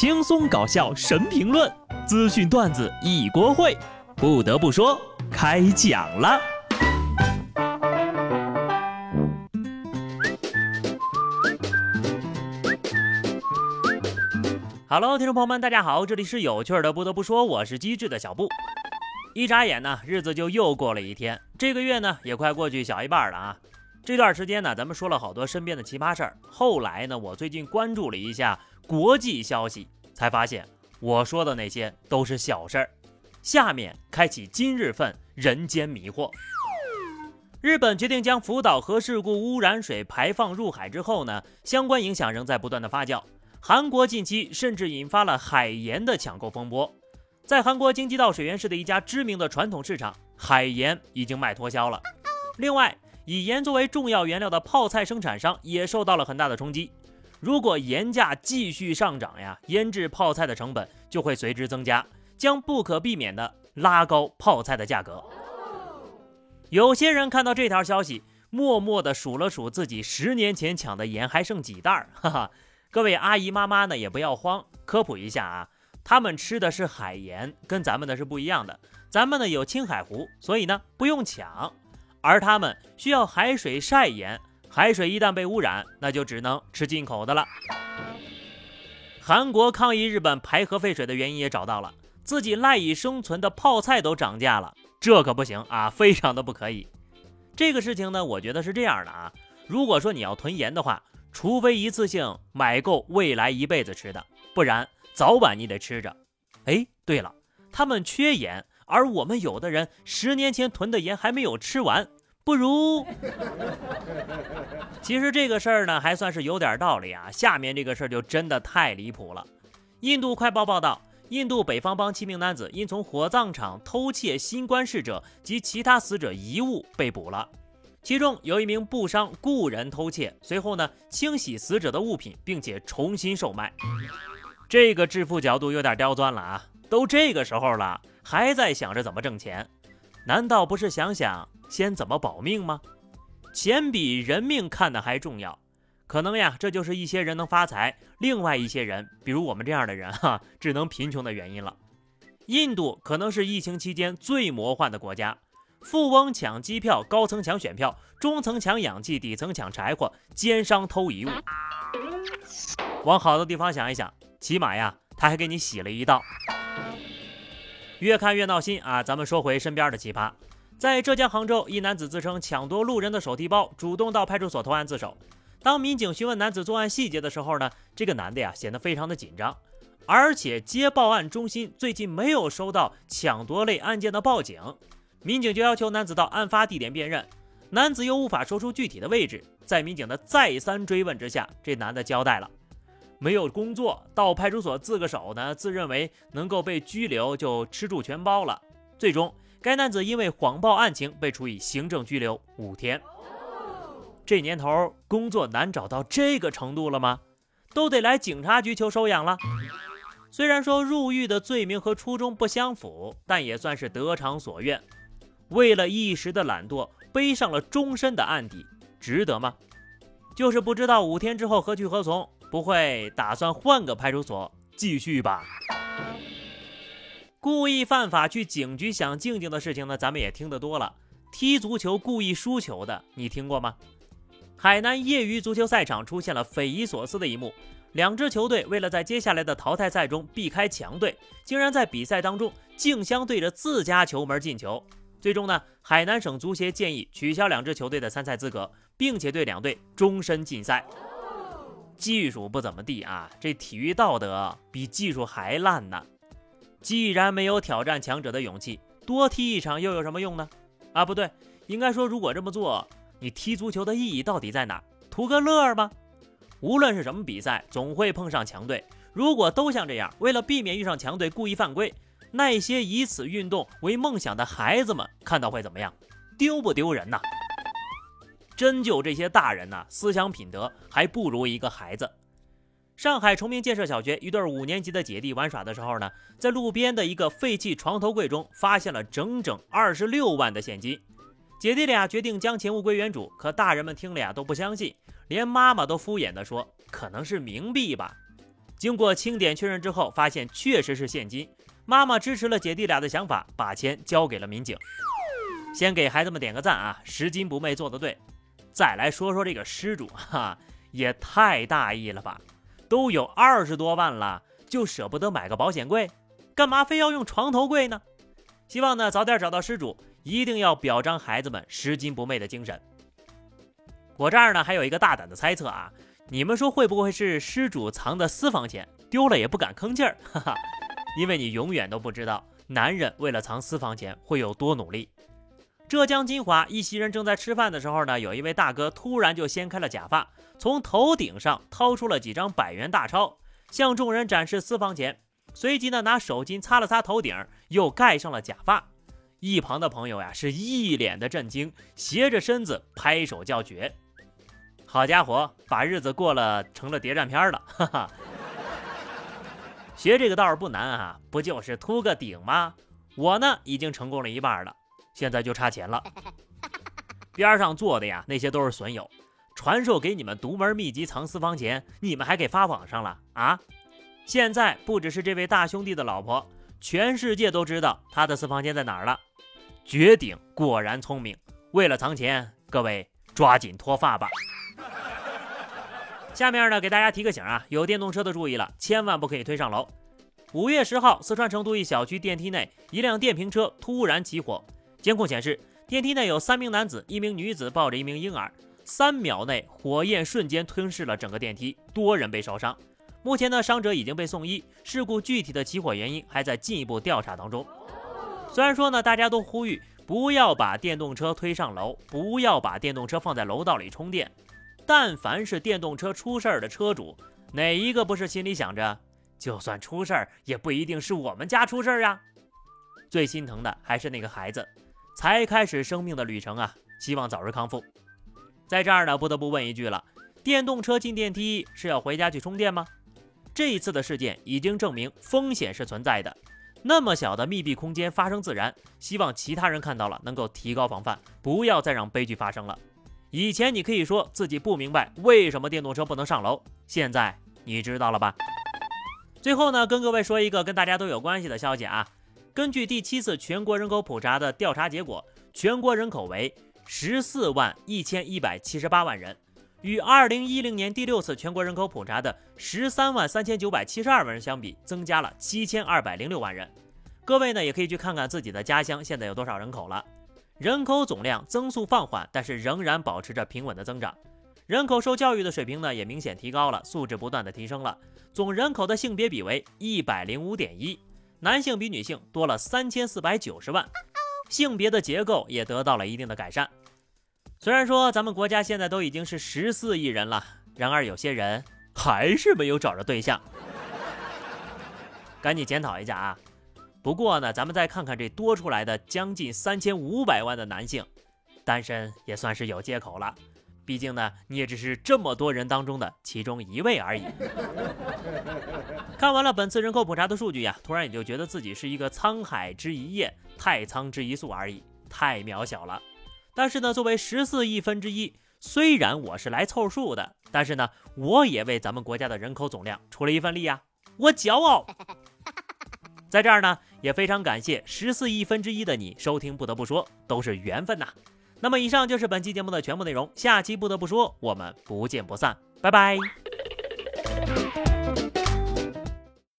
轻松搞笑神评论，资讯段子一锅烩。不得不说，开讲了。Hello，听众朋友们，大家好，这里是有趣的。不得不说，我是机智的小布。一眨眼呢，日子就又过了一天，这个月呢也快过去小一半了啊。这段时间呢，咱们说了好多身边的奇葩事儿。后来呢，我最近关注了一下国际消息，才发现我说的那些都是小事儿。下面开启今日份人间迷惑。日本决定将福岛核事故污染水排放入海之后呢，相关影响仍在不断的发酵。韩国近期甚至引发了海盐的抢购风波，在韩国京畿道水源市的一家知名的传统市场，海盐已经卖脱销了。另外，以盐作为重要原料的泡菜生产商也受到了很大的冲击。如果盐价继续上涨呀，腌制泡菜的成本就会随之增加，将不可避免的拉高泡菜的价格。有些人看到这条消息，默默地数了数自己十年前抢的盐还剩几袋儿，哈哈。各位阿姨妈妈呢也不要慌，科普一下啊，他们吃的是海盐，跟咱们的是不一样的。咱们呢有青海湖，所以呢不用抢。而他们需要海水晒盐，海水一旦被污染，那就只能吃进口的了。韩国抗议日本排核废水的原因也找到了，自己赖以生存的泡菜都涨价了，这可不行啊，非常的不可以。这个事情呢，我觉得是这样的啊，如果说你要囤盐的话，除非一次性买够未来一辈子吃的，不然早晚你得吃着。哎，对了，他们缺盐。而我们有的人十年前囤的盐还没有吃完，不如……其实这个事儿呢，还算是有点道理啊。下面这个事儿就真的太离谱了。印度快报报道，印度北方邦七名男子因从火葬场偷窃新冠逝者及其他死者遗物被捕了。其中有一名布商雇人偷窃，随后呢清洗死者的物品，并且重新售卖。这个致富角度有点刁钻了啊！都这个时候了。还在想着怎么挣钱，难道不是想想先怎么保命吗？钱比人命看得还重要。可能呀，这就是一些人能发财，另外一些人，比如我们这样的人 哈，只能贫穷的原因了。印度可能是疫情期间最魔幻的国家，富翁抢机票，高层抢选票，中层抢氧气，底层抢柴火，奸商偷遗物。往好的地方想一想，起码呀，他还给你洗了一道。越看越闹心啊！咱们说回身边的奇葩，在浙江杭州，一男子自称抢夺路人的手提包，主动到派出所投案自首。当民警询问男子作案细节的时候呢，这个男的呀显得非常的紧张，而且接报案中心最近没有收到抢夺类案件的报警，民警就要求男子到案发地点辨认，男子又无法说出具体的位置，在民警的再三追问之下，这男的交代了。没有工作，到派出所自个手呢，自认为能够被拘留，就吃住全包了。最终，该男子因为谎报案情被处以行政拘留五天。这年头，工作难找到这个程度了吗？都得来警察局求收养了。虽然说入狱的罪名和初衷不相符，但也算是得偿所愿。为了一时的懒惰，背上了终身的案底，值得吗？就是不知道五天之后何去何从。不会打算换个派出所继续吧？故意犯法去警局想静静的事情呢，咱们也听得多了。踢足球故意输球的，你听过吗？海南业余足球赛场出现了匪夷所思的一幕：两支球队为了在接下来的淘汰赛中避开强队，竟然在比赛当中竞相对着自家球门进球。最终呢，海南省足协建议取消两支球队的参赛资格，并且对两队终身禁赛。技术不怎么地啊，这体育道德比技术还烂呢。既然没有挑战强者的勇气，多踢一场又有什么用呢？啊，不对，应该说，如果这么做，你踢足球的意义到底在哪？图个乐儿吗？无论是什么比赛，总会碰上强队。如果都像这样，为了避免遇上强队故意犯规，那些以此运动为梦想的孩子们看到会怎么样？丢不丢人呐？真就这些大人呐，思想品德还不如一个孩子。上海崇明建设小学一对五年级的姐弟玩耍的时候呢，在路边的一个废弃床头柜中发现了整整二十六万的现金。姐弟俩决定将钱物归原主，可大人们听了呀都不相信，连妈妈都敷衍地说可能是冥币吧。经过清点确认之后，发现确实是现金。妈妈支持了姐弟俩的想法，把钱交给了民警。先给孩子们点个赞啊！拾金不昧做得对。再来说说这个失主，哈，也太大意了吧？都有二十多万了，就舍不得买个保险柜，干嘛非要用床头柜呢？希望呢早点找到失主，一定要表彰孩子们拾金不昧的精神。我这儿呢还有一个大胆的猜测啊，你们说会不会是失主藏的私房钱丢了也不敢吭气儿？哈哈。因为你永远都不知道男人为了藏私房钱会有多努力。浙江金华一席人正在吃饭的时候呢，有一位大哥突然就掀开了假发，从头顶上掏出了几张百元大钞，向众人展示私房钱。随即呢，拿手巾擦了擦头顶，又盖上了假发。一旁的朋友呀，是一脸的震惊，斜着身子拍手叫绝。好家伙，把日子过了成了谍战片了，哈哈。学这个倒是不难啊，不就是秃个顶吗？我呢已经成功了一半了，现在就差钱了。边上坐的呀，那些都是损友，传授给你们独门秘籍藏私房钱，你们还给发网上了啊？现在不只是这位大兄弟的老婆，全世界都知道他的私房钱在哪儿了。绝顶果然聪明，为了藏钱，各位抓紧脱发吧。下面呢，给大家提个醒啊，有电动车的注意了，千万不可以推上楼。五月十号，四川成都一小区电梯内，一辆电瓶车突然起火。监控显示，电梯内有三名男子、一名女子抱着一名婴儿。三秒内，火焰瞬间吞噬了整个电梯，多人被烧伤。目前呢，伤者已经被送医。事故具体的起火原因还在进一步调查当中。虽然说呢，大家都呼吁不要把电动车推上楼，不要把电动车放在楼道里充电。但凡是电动车出事儿的车主，哪一个不是心里想着，就算出事儿，也不一定是我们家出事儿呀？最心疼的还是那个孩子，才开始生命的旅程啊！希望早日康复。在这儿呢，不得不问一句了：电动车进电梯是要回家去充电吗？这一次的事件已经证明风险是存在的。那么小的密闭空间发生自燃，希望其他人看到了能够提高防范，不要再让悲剧发生了。以前你可以说自己不明白为什么电动车不能上楼，现在你知道了吧？最后呢，跟各位说一个跟大家都有关系的消息啊。根据第七次全国人口普查的调查结果，全国人口为十四万一千一百七十八万人，与二零一零年第六次全国人口普查的十三万三千九百七十二万人相比，增加了七千二百零六万人。各位呢，也可以去看看自己的家乡现在有多少人口了。人口总量增速放缓，但是仍然保持着平稳的增长。人口受教育的水平呢，也明显提高了，素质不断的提升了。总人口的性别比为一百零五点一，男性比女性多了三千四百九十万，性别的结构也得到了一定的改善。虽然说咱们国家现在都已经是十四亿人了，然而有些人还是没有找着对象，赶紧检讨一下啊！不过呢，咱们再看看这多出来的将近三千五百万的男性，单身也算是有借口了。毕竟呢，你也只是这么多人当中的其中一位而已。看完了本次人口普查的数据呀，突然也就觉得自己是一个沧海之一叶，太仓之一粟而已，太渺小了。但是呢，作为十四亿分之一，虽然我是来凑数的，但是呢，我也为咱们国家的人口总量出了一份力呀，我骄傲。在这儿呢，也非常感谢十四亿分之一的你收听。不得不说，都是缘分呐。那么，以上就是本期节目的全部内容。下期不得不说，我们不见不散，拜拜。